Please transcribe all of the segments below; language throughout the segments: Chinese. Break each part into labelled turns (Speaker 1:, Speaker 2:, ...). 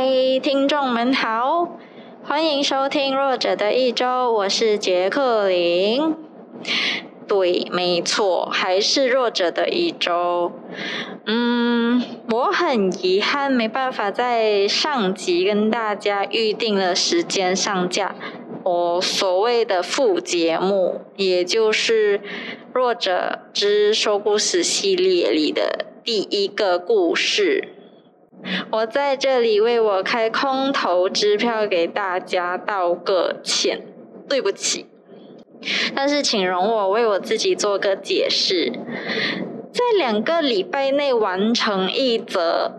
Speaker 1: 嗨，听众们好，欢迎收听《弱者的一周》，我是杰克林。对，没错，还是弱者的一周。嗯，我很遗憾，没办法在上集跟大家预定了时间上架我所谓的副节目，也就是《弱者之说故事》系列里的第一个故事。我在这里为我开空头支票给大家道个歉，对不起。但是请容我为我自己做个解释，在两个礼拜内完成一则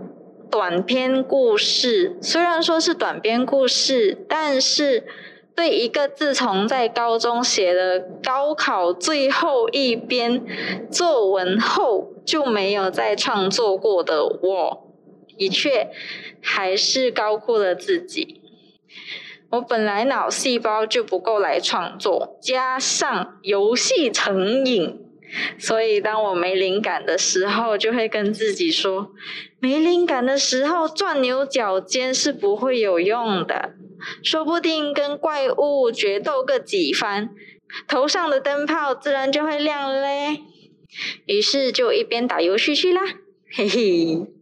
Speaker 1: 短篇故事，虽然说是短篇故事，但是对一个自从在高中写了高考最后一篇作文后就没有再创作过的我，的确还是高估了自己。我本来脑细胞就不够来创作，加上游戏成瘾，所以当我没灵感的时候，就会跟自己说：没灵感的时候钻牛角尖是不会有用的，说不定跟怪物决斗个几番，头上的灯泡自然就会亮嘞。于是就一边打游戏去啦，嘿嘿。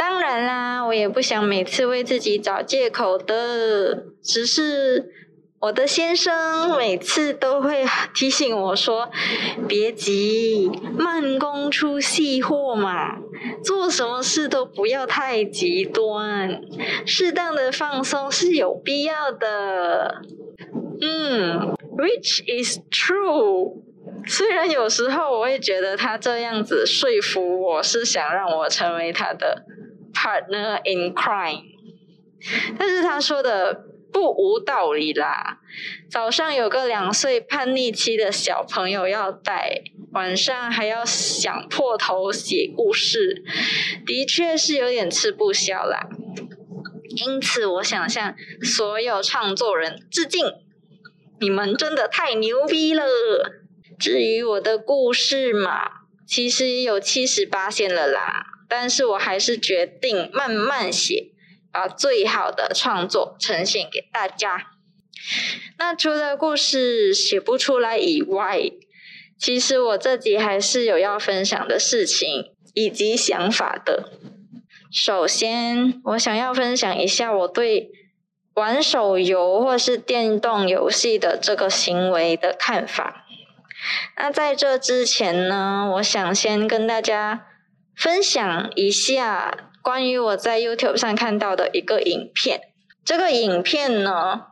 Speaker 1: 当然啦，我也不想每次为自己找借口的。只是我的先生每次都会提醒我说：“别急，慢工出细货嘛，做什么事都不要太极端，适当的放松是有必要的。”嗯，which is true。虽然有时候我会觉得他这样子说服我是想让我成为他的。Partner in crime，但是他说的不无道理啦。早上有个两岁叛逆期的小朋友要带，晚上还要想破头写故事，的确是有点吃不消啦。因此，我想向所有创作人致敬，你们真的太牛逼了。至于我的故事嘛，其实有七十八线了啦。但是我还是决定慢慢写，把最好的创作呈现给大家。那除了故事写不出来以外，其实我这集还是有要分享的事情以及想法的。首先，我想要分享一下我对玩手游或是电动游戏的这个行为的看法。那在这之前呢，我想先跟大家。分享一下关于我在 YouTube 上看到的一个影片。这个影片呢，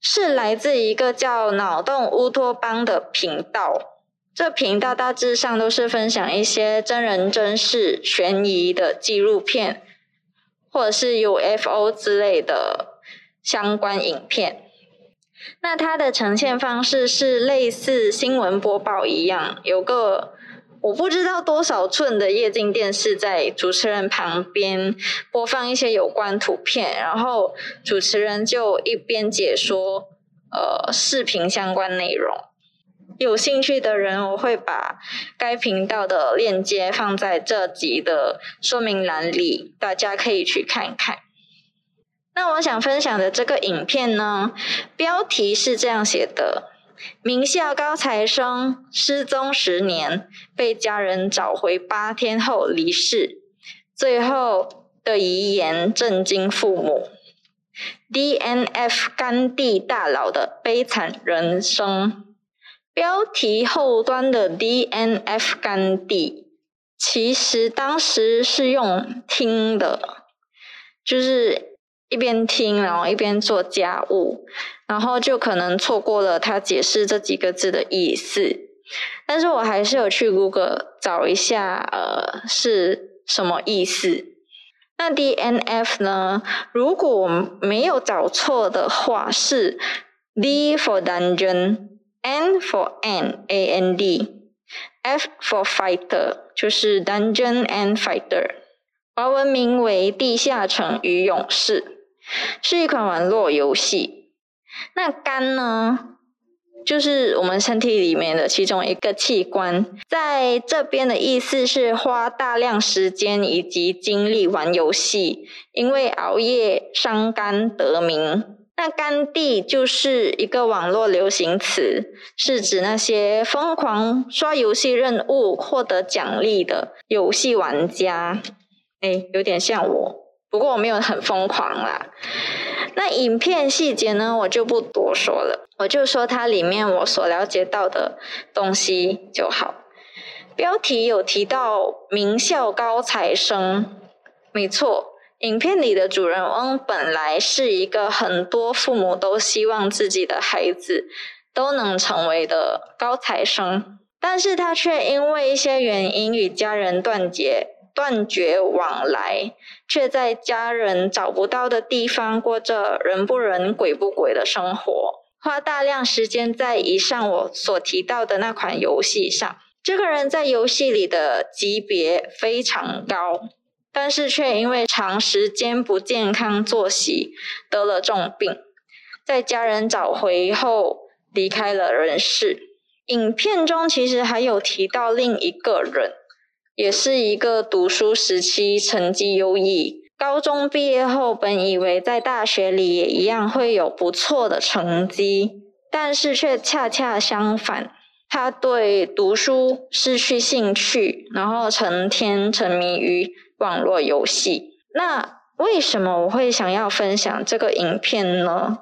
Speaker 1: 是来自一个叫“脑洞乌托邦”的频道。这频道大致上都是分享一些真人真事、悬疑的纪录片，或者是 UFO 之类的相关影片。那它的呈现方式是类似新闻播报一样，有个。我不知道多少寸的液晶电视在主持人旁边播放一些有关图片，然后主持人就一边解说呃视频相关内容。有兴趣的人，我会把该频道的链接放在这集的说明栏里，大家可以去看看。那我想分享的这个影片呢，标题是这样写的。名校高材生失踪十年，被家人找回八天后离世，最后的遗言震惊父母。DNF 甘地大佬的悲惨人生。标题后端的 DNF 甘地，其实当时是用听的，就是。一边听，然后一边做家务，然后就可能错过了他解释这几个字的意思。但是我还是有去 Google 找一下，呃，是什么意思？那 DNF 呢？如果我没有找错的话，是 D for dungeon，N for N A N D，F for fighter，就是 Dungeon and Fighter，华文名为《地下城与勇士》。是一款网络游戏。那肝呢？就是我们身体里面的其中一个器官，在这边的意思是花大量时间以及精力玩游戏，因为熬夜伤肝得名。那肝帝就是一个网络流行词，是指那些疯狂刷游戏任务获得奖励的游戏玩家。哎，有点像我，不过我没有很疯狂啦。那影片细节呢，我就不多说了，我就说它里面我所了解到的东西就好。标题有提到名校高材生，没错，影片里的主人翁本来是一个很多父母都希望自己的孩子都能成为的高材生，但是他却因为一些原因与家人断绝。断绝往来，却在家人找不到的地方过着人不人、鬼不鬼的生活，花大量时间在以上我所提到的那款游戏上。这个人在游戏里的级别非常高，但是却因为长时间不健康作息得了重病，在家人找回后离开了人世。影片中其实还有提到另一个人。也是一个读书时期成绩优异，高中毕业后本以为在大学里也一样会有不错的成绩，但是却恰恰相反，他对读书失去兴趣，然后成天沉迷于网络游戏。那为什么我会想要分享这个影片呢？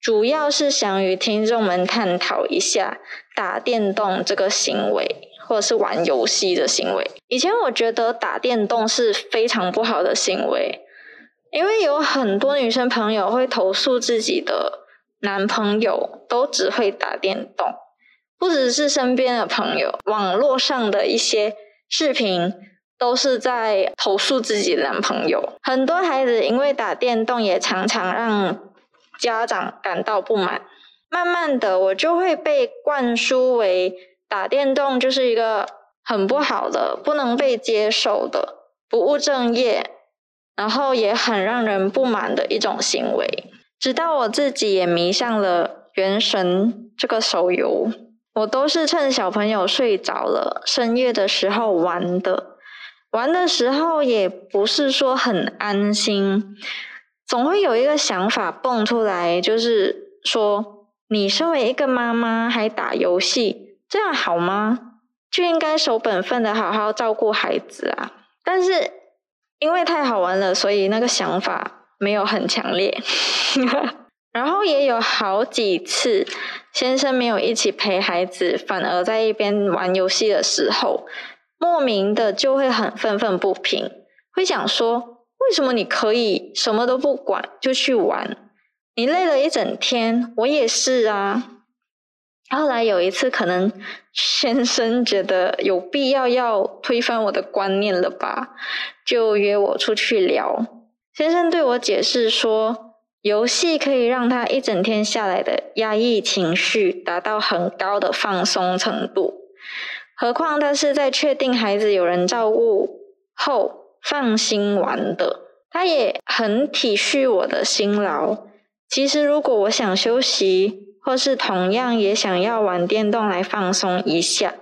Speaker 1: 主要是想与听众们探讨一下打电动这个行为。或者是玩游戏的行为。以前我觉得打电动是非常不好的行为，因为有很多女生朋友会投诉自己的男朋友都只会打电动，不只是身边的朋友，网络上的一些视频都是在投诉自己男朋友。很多孩子因为打电动，也常常让家长感到不满。慢慢的，我就会被灌输为。打电动就是一个很不好的、不能被接受的、不务正业，然后也很让人不满的一种行为。直到我自己也迷上了《原神》这个手游，我都是趁小朋友睡着了、深夜的时候玩的。玩的时候也不是说很安心，总会有一个想法蹦出来，就是说，你身为一个妈妈还打游戏。这样好吗？就应该守本分的好好照顾孩子啊！但是因为太好玩了，所以那个想法没有很强烈。然后也有好几次，先生没有一起陪孩子，反而在一边玩游戏的时候，莫名的就会很愤愤不平，会想说：为什么你可以什么都不管就去玩？你累了一整天，我也是啊。后来有一次，可能先生觉得有必要要推翻我的观念了吧，就约我出去聊。先生对我解释说，游戏可以让他一整天下来的压抑情绪达到很高的放松程度。何况他是在确定孩子有人照顾后放心玩的。他也很体恤我的辛劳。其实如果我想休息，或是同样也想要玩电动来放松一下，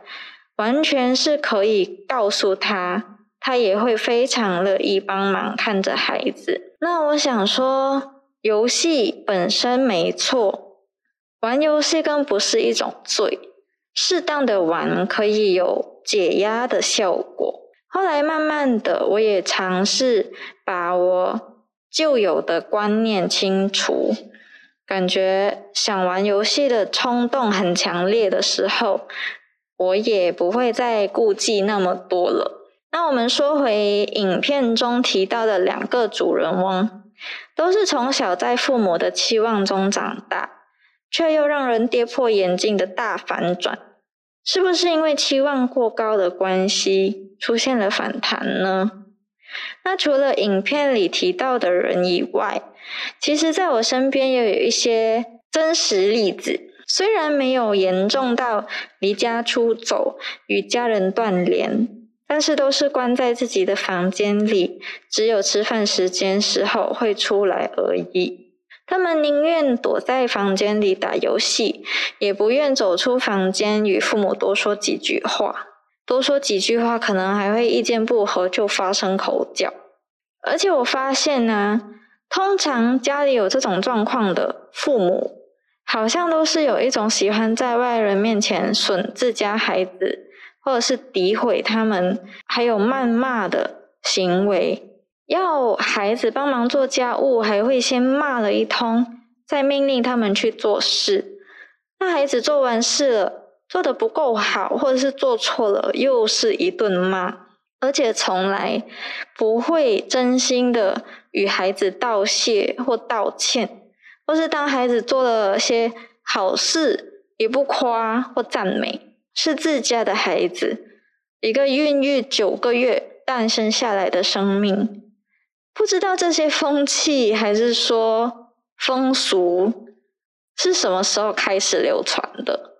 Speaker 1: 完全是可以告诉他，他也会非常乐意帮忙看着孩子。那我想说，游戏本身没错，玩游戏更不是一种罪，适当的玩可以有解压的效果。后来慢慢的，我也尝试把我旧有的观念清除。感觉想玩游戏的冲动很强烈的时候，我也不会再顾忌那么多了。那我们说回影片中提到的两个主人翁，都是从小在父母的期望中长大，却又让人跌破眼镜的大反转，是不是因为期望过高的关系出现了反弹呢？那除了影片里提到的人以外，其实在我身边也有一些真实例子。虽然没有严重到离家出走、与家人断联，但是都是关在自己的房间里，只有吃饭时间时候会出来而已。他们宁愿躲在房间里打游戏，也不愿走出房间与父母多说几句话。多说几句话，可能还会意见不合就发生口角。而且我发现呢，通常家里有这种状况的父母，好像都是有一种喜欢在外人面前损自家孩子，或者是诋毁他们，还有谩骂的行为。要孩子帮忙做家务，还会先骂了一通，再命令他们去做事。那孩子做完事了，做的不够好，或者是做错了，又是一顿骂。而且从来不会真心的与孩子道谢或道歉，或是当孩子做了些好事，也不夸或赞美，是自家的孩子，一个孕育九个月诞生下来的生命，不知道这些风气还是说风俗是什么时候开始流传的。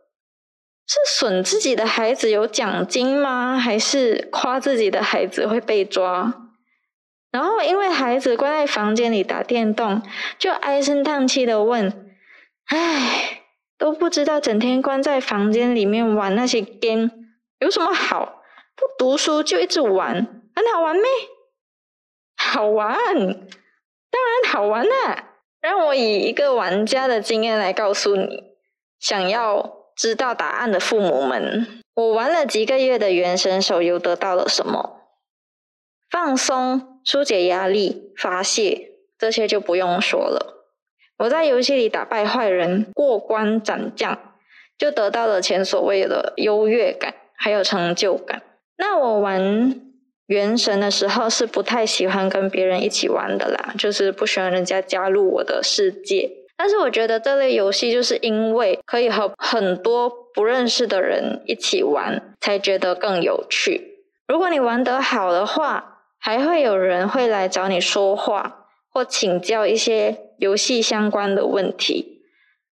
Speaker 1: 是损自己的孩子有奖金吗？还是夸自己的孩子会被抓？然后因为孩子关在房间里打电动，就唉声叹气的问：“唉，都不知道整天关在房间里面玩那些 game 有什么好？不读书就一直玩，很好玩咩？好玩，当然好玩啦！让我以一个玩家的经验来告诉你，想要。”知道答案的父母们，我玩了几个月的原神手游，得到了什么？放松、疏解压力、发泄，这些就不用说了。我在游戏里打败坏人、过关斩将，就得到了前所未有的优越感，还有成就感。那我玩原神的时候是不太喜欢跟别人一起玩的啦，就是不喜欢人家加入我的世界。但是我觉得这类游戏就是因为可以和很多不认识的人一起玩，才觉得更有趣。如果你玩得好的话，还会有人会来找你说话或请教一些游戏相关的问题。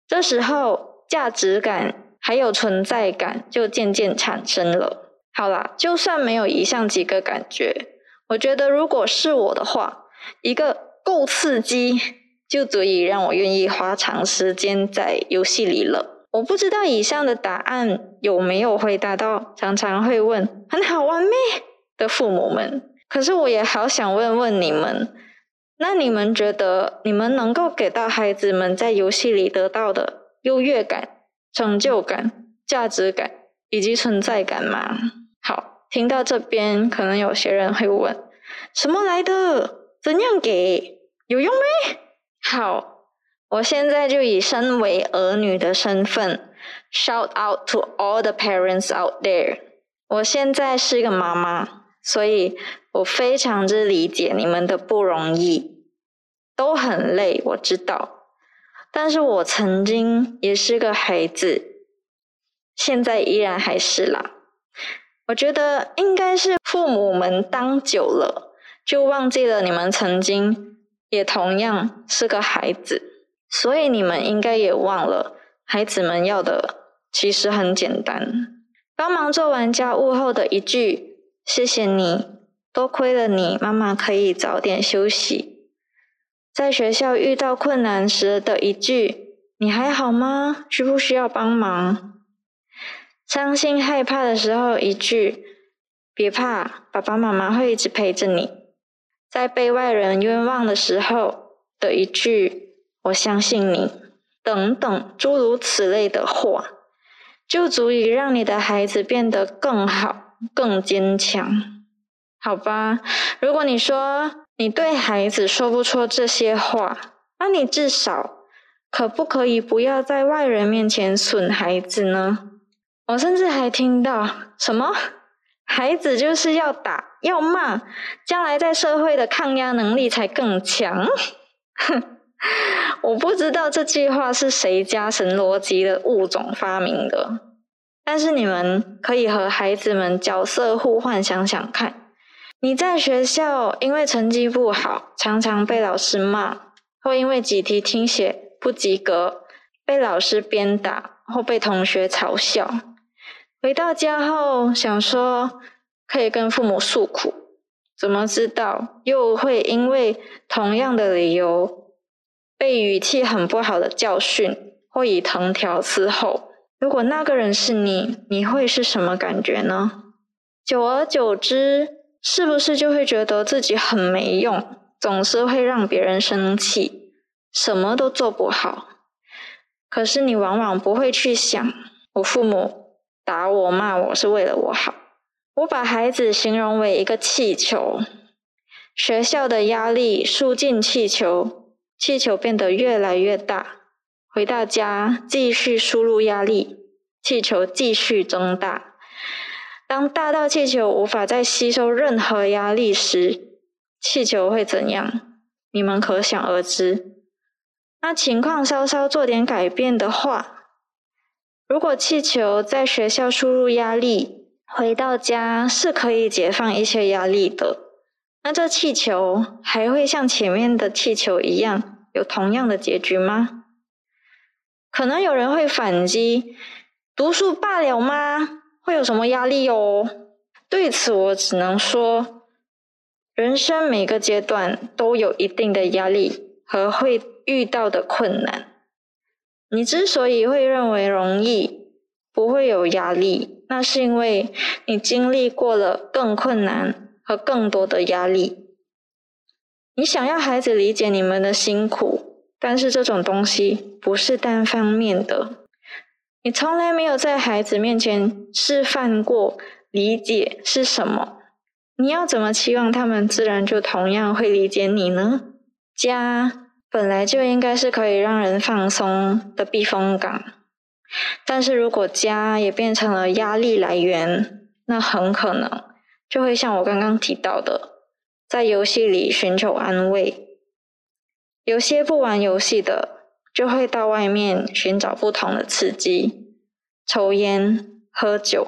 Speaker 1: 这时候价值感还有存在感就渐渐产生了。好啦，就算没有以上几个感觉，我觉得如果是我的话，一个够刺激。就足以让我愿意花长时间在游戏里了。我不知道以上的答案有没有回答到常常会问“很好玩咩”的父母们。可是我也好想问问你们，那你们觉得你们能够给到孩子们在游戏里得到的优越感、成就感、价值感以及存在感吗？好，听到这边，可能有些人会问：什么来的？怎样给？有用没？好，我现在就以身为儿女的身份，shout out to all the parents out there。我现在是一个妈妈，所以我非常之理解你们的不容易，都很累，我知道。但是我曾经也是个孩子，现在依然还是啦。我觉得应该是父母们当久了，就忘记了你们曾经。也同样是个孩子，所以你们应该也忘了，孩子们要的其实很简单：帮忙做完家务后的一句“谢谢你”，多亏了你，妈妈可以早点休息；在学校遇到困难时的一句“你还好吗？需不需要帮忙？”伤心害怕的时候一句“别怕，爸爸妈妈会一直陪着你。”在被外人冤枉的时候的一句“我相信你”等等诸如此类的话，就足以让你的孩子变得更好、更坚强，好吧？如果你说你对孩子说不出这些话，那你至少可不可以不要在外人面前损孩子呢？我甚至还听到什么？孩子就是要打要骂，将来在社会的抗压能力才更强。哼，我不知道这句话是谁家神逻辑的物种发明的，但是你们可以和孩子们角色互换，想想看：你在学校因为成绩不好，常常被老师骂，或因为几题听写不及格，被老师鞭打或被同学嘲笑。回到家后，想说可以跟父母诉苦，怎么知道又会因为同样的理由被语气很不好的教训，或以藤条伺候。如果那个人是你，你会是什么感觉呢？久而久之，是不是就会觉得自己很没用，总是会让别人生气，什么都做不好？可是你往往不会去想，我父母打我骂我是为了我好。我把孩子形容为一个气球，学校的压力输进气球，气球变得越来越大。回到家继续输入压力，气球继续增大。当大到气球无法再吸收任何压力时，气球会怎样？你们可想而知。那情况稍稍做点改变的话，如果气球在学校输入压力，回到家是可以解放一些压力的。那这气球还会像前面的气球一样有同样的结局吗？可能有人会反击：读书罢了吗？会有什么压力哦？对此，我只能说，人生每个阶段都有一定的压力和会遇到的困难。你之所以会认为容易，不会有压力，那是因为你经历过了更困难和更多的压力。你想要孩子理解你们的辛苦，但是这种东西不是单方面的。你从来没有在孩子面前示范过理解是什么，你要怎么期望他们自然就同样会理解你呢？家本来就应该是可以让人放松的避风港，但是如果家也变成了压力来源，那很可能就会像我刚刚提到的，在游戏里寻求安慰。有些不玩游戏的。就会到外面寻找不同的刺激，抽烟、喝酒、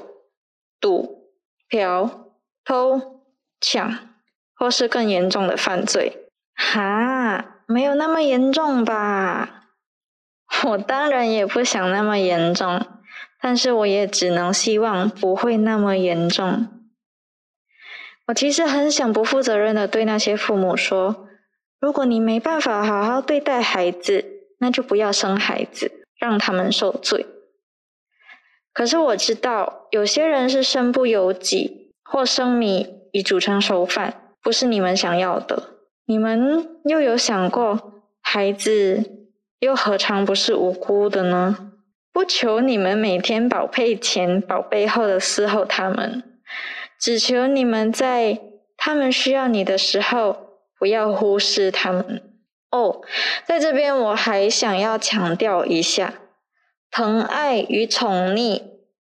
Speaker 1: 赌、嫖、偷、抢，或是更严重的犯罪。哈，没有那么严重吧？我当然也不想那么严重，但是我也只能希望不会那么严重。我其实很想不负责任的对那些父母说：如果你没办法好好对待孩子，那就不要生孩子，让他们受罪。可是我知道，有些人是身不由己，或生米已煮成熟饭，不是你们想要的。你们又有想过，孩子又何尝不是无辜的呢？不求你们每天宝贝前宝贝后的伺候他们，只求你们在他们需要你的时候，不要忽视他们。哦，在这边我还想要强调一下，疼爱与宠溺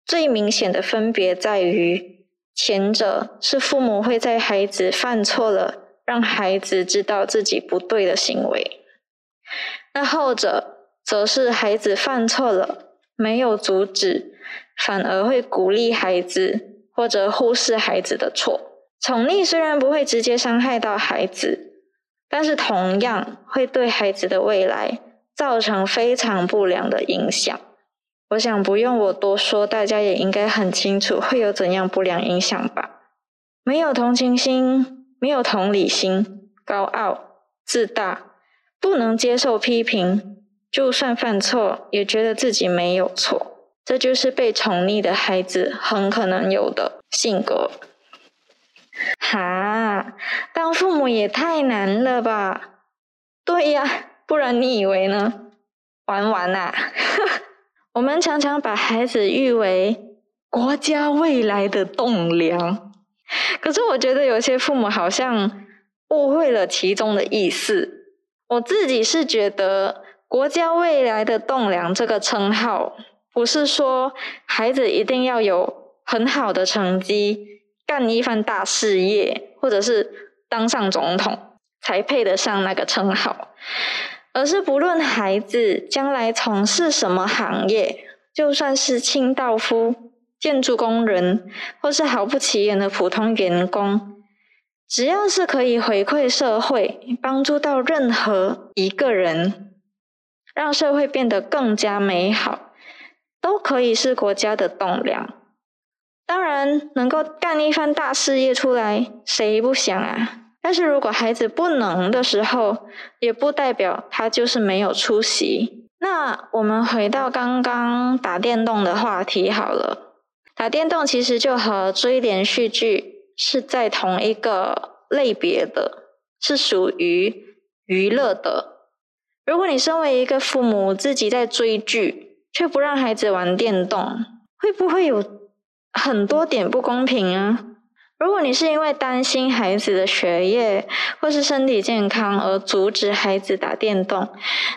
Speaker 1: 最明显的分别在于，前者是父母会在孩子犯错了，让孩子知道自己不对的行为；那后者则是孩子犯错了，没有阻止，反而会鼓励孩子或者忽视孩子的错。宠溺虽然不会直接伤害到孩子。但是同样会对孩子的未来造成非常不良的影响。我想不用我多说，大家也应该很清楚会有怎样不良影响吧？没有同情心，没有同理心，高傲、自大，不能接受批评，就算犯错也觉得自己没有错，这就是被宠溺的孩子很可能有的性格。哈，当父母也太难了吧？对呀，不然你以为呢？玩玩呐！我们常常把孩子誉为国家未来的栋梁，可是我觉得有些父母好像误会了其中的意思。我自己是觉得“国家未来的栋梁”这个称号，不是说孩子一定要有很好的成绩。干一番大事业，或者是当上总统，才配得上那个称号。而是不论孩子将来从事什么行业，就算是清道夫、建筑工人，或是毫不起眼的普通员工，只要是可以回馈社会、帮助到任何一个人，让社会变得更加美好，都可以是国家的栋梁。当然，能够干一番大事业出来，谁不想啊？但是如果孩子不能的时候，也不代表他就是没有出息。那我们回到刚刚打电动的话题好了，打电动其实就和追连续剧是在同一个类别的，是属于娱乐的。如果你身为一个父母自己在追剧，却不让孩子玩电动，会不会有很多点不公平啊？如果你是因为担心孩子的学业或是身体健康而阻止孩子打电动，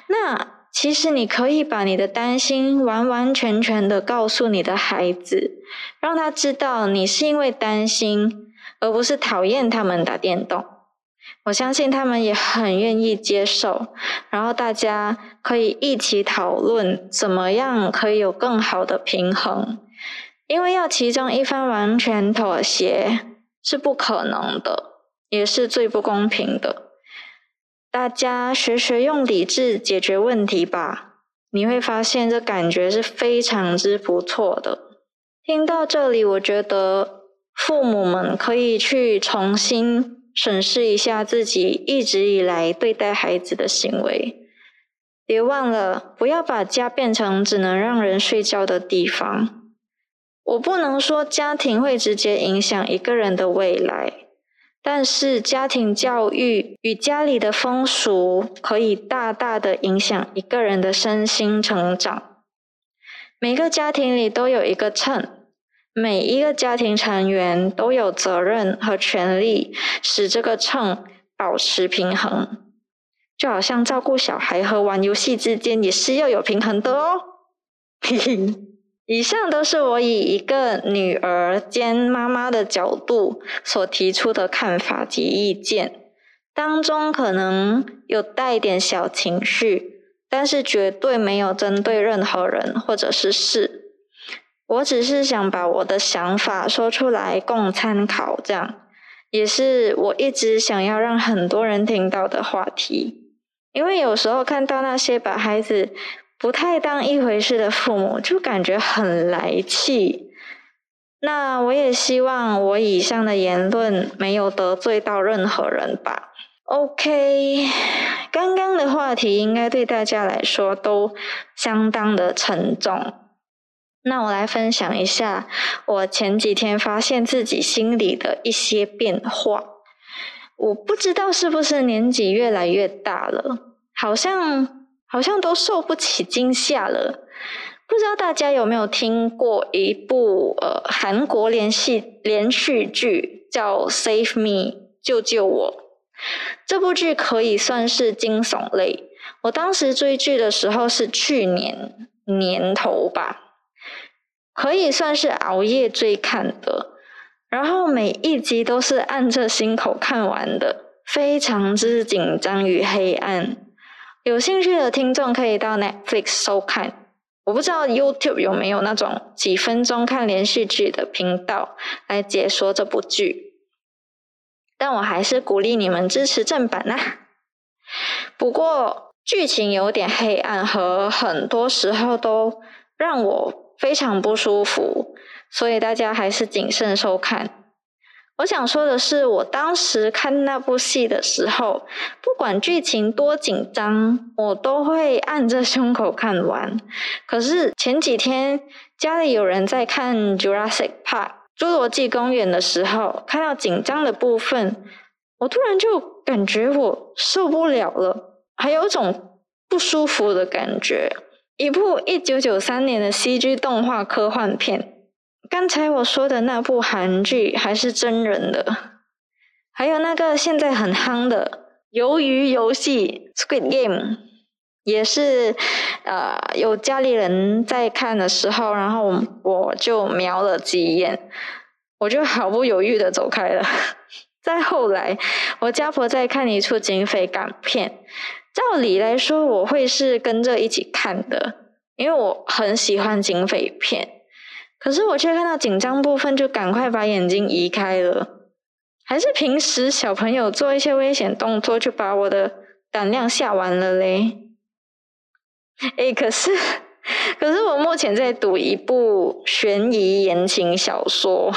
Speaker 1: 那其实你可以把你的担心完完全全的告诉你的孩子，让他知道你是因为担心，而不是讨厌他们打电动。我相信他们也很愿意接受，然后大家可以一起讨论怎么样可以有更好的平衡。因为要其中一方完全妥协是不可能的，也是最不公平的。大家学学用理智解决问题吧，你会发现这感觉是非常之不错的。听到这里，我觉得父母们可以去重新审视一下自己一直以来对待孩子的行为。别忘了，不要把家变成只能让人睡觉的地方。我不能说家庭会直接影响一个人的未来，但是家庭教育与家里的风俗可以大大的影响一个人的身心成长。每个家庭里都有一个秤，每一个家庭成员都有责任和权利使这个秤保持平衡。就好像照顾小孩和玩游戏之间也是要有平衡的哦。嘿嘿。以上都是我以一个女儿兼妈妈的角度所提出的看法及意见，当中可能有带点小情绪，但是绝对没有针对任何人或者是事。我只是想把我的想法说出来供参考，这样也是我一直想要让很多人听到的话题。因为有时候看到那些把孩子。不太当一回事的父母，就感觉很来气。那我也希望我以上的言论没有得罪到任何人吧。OK，刚刚的话题应该对大家来说都相当的沉重。那我来分享一下我前几天发现自己心里的一些变化。我不知道是不是年纪越来越大了，好像。好像都受不起惊吓了。不知道大家有没有听过一部呃韩国连续连续剧叫《Save Me》救救我。这部剧可以算是惊悚类。我当时追剧的时候是去年年头吧，可以算是熬夜追看的。然后每一集都是按着心口看完的，非常之紧张与黑暗。有兴趣的听众可以到 Netflix 收看，我不知道 YouTube 有没有那种几分钟看连续剧的频道来解说这部剧，但我还是鼓励你们支持正版呐。不过剧情有点黑暗和很多时候都让我非常不舒服，所以大家还是谨慎收看。我想说的是，我当时看那部戏的时候，不管剧情多紧张，我都会按着胸口看完。可是前几天家里有人在看《Jurassic Park》侏罗纪公园的时候，看到紧张的部分，我突然就感觉我受不了了，还有种不舒服的感觉。一部一九九三年的 CG 动画科幻片。刚才我说的那部韩剧还是真人的，还有那个现在很夯的《鱿鱼游戏》（Squid Game） 也是，呃，有家里人在看的时候，然后我就瞄了几眼，我就毫不犹豫的走开了。再后来，我家婆在看一出警匪港片，照理来说我会是跟着一起看的，因为我很喜欢警匪片。可是我却看到紧张部分，就赶快把眼睛移开了。还是平时小朋友做一些危险动作，就把我的胆量吓完了嘞。哎，可是，可是我目前在读一部悬疑言情小说，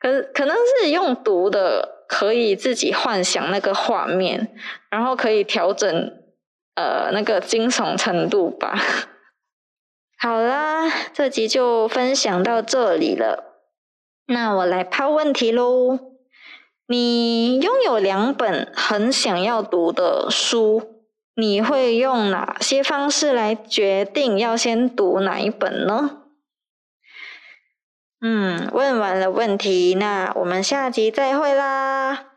Speaker 1: 可可能是用读的，可以自己幻想那个画面，然后可以调整呃那个惊悚程度吧。好啦，这集就分享到这里了。那我来抛问题喽。你拥有两本很想要读的书，你会用哪些方式来决定要先读哪一本呢？嗯，问完了问题，那我们下集再会啦。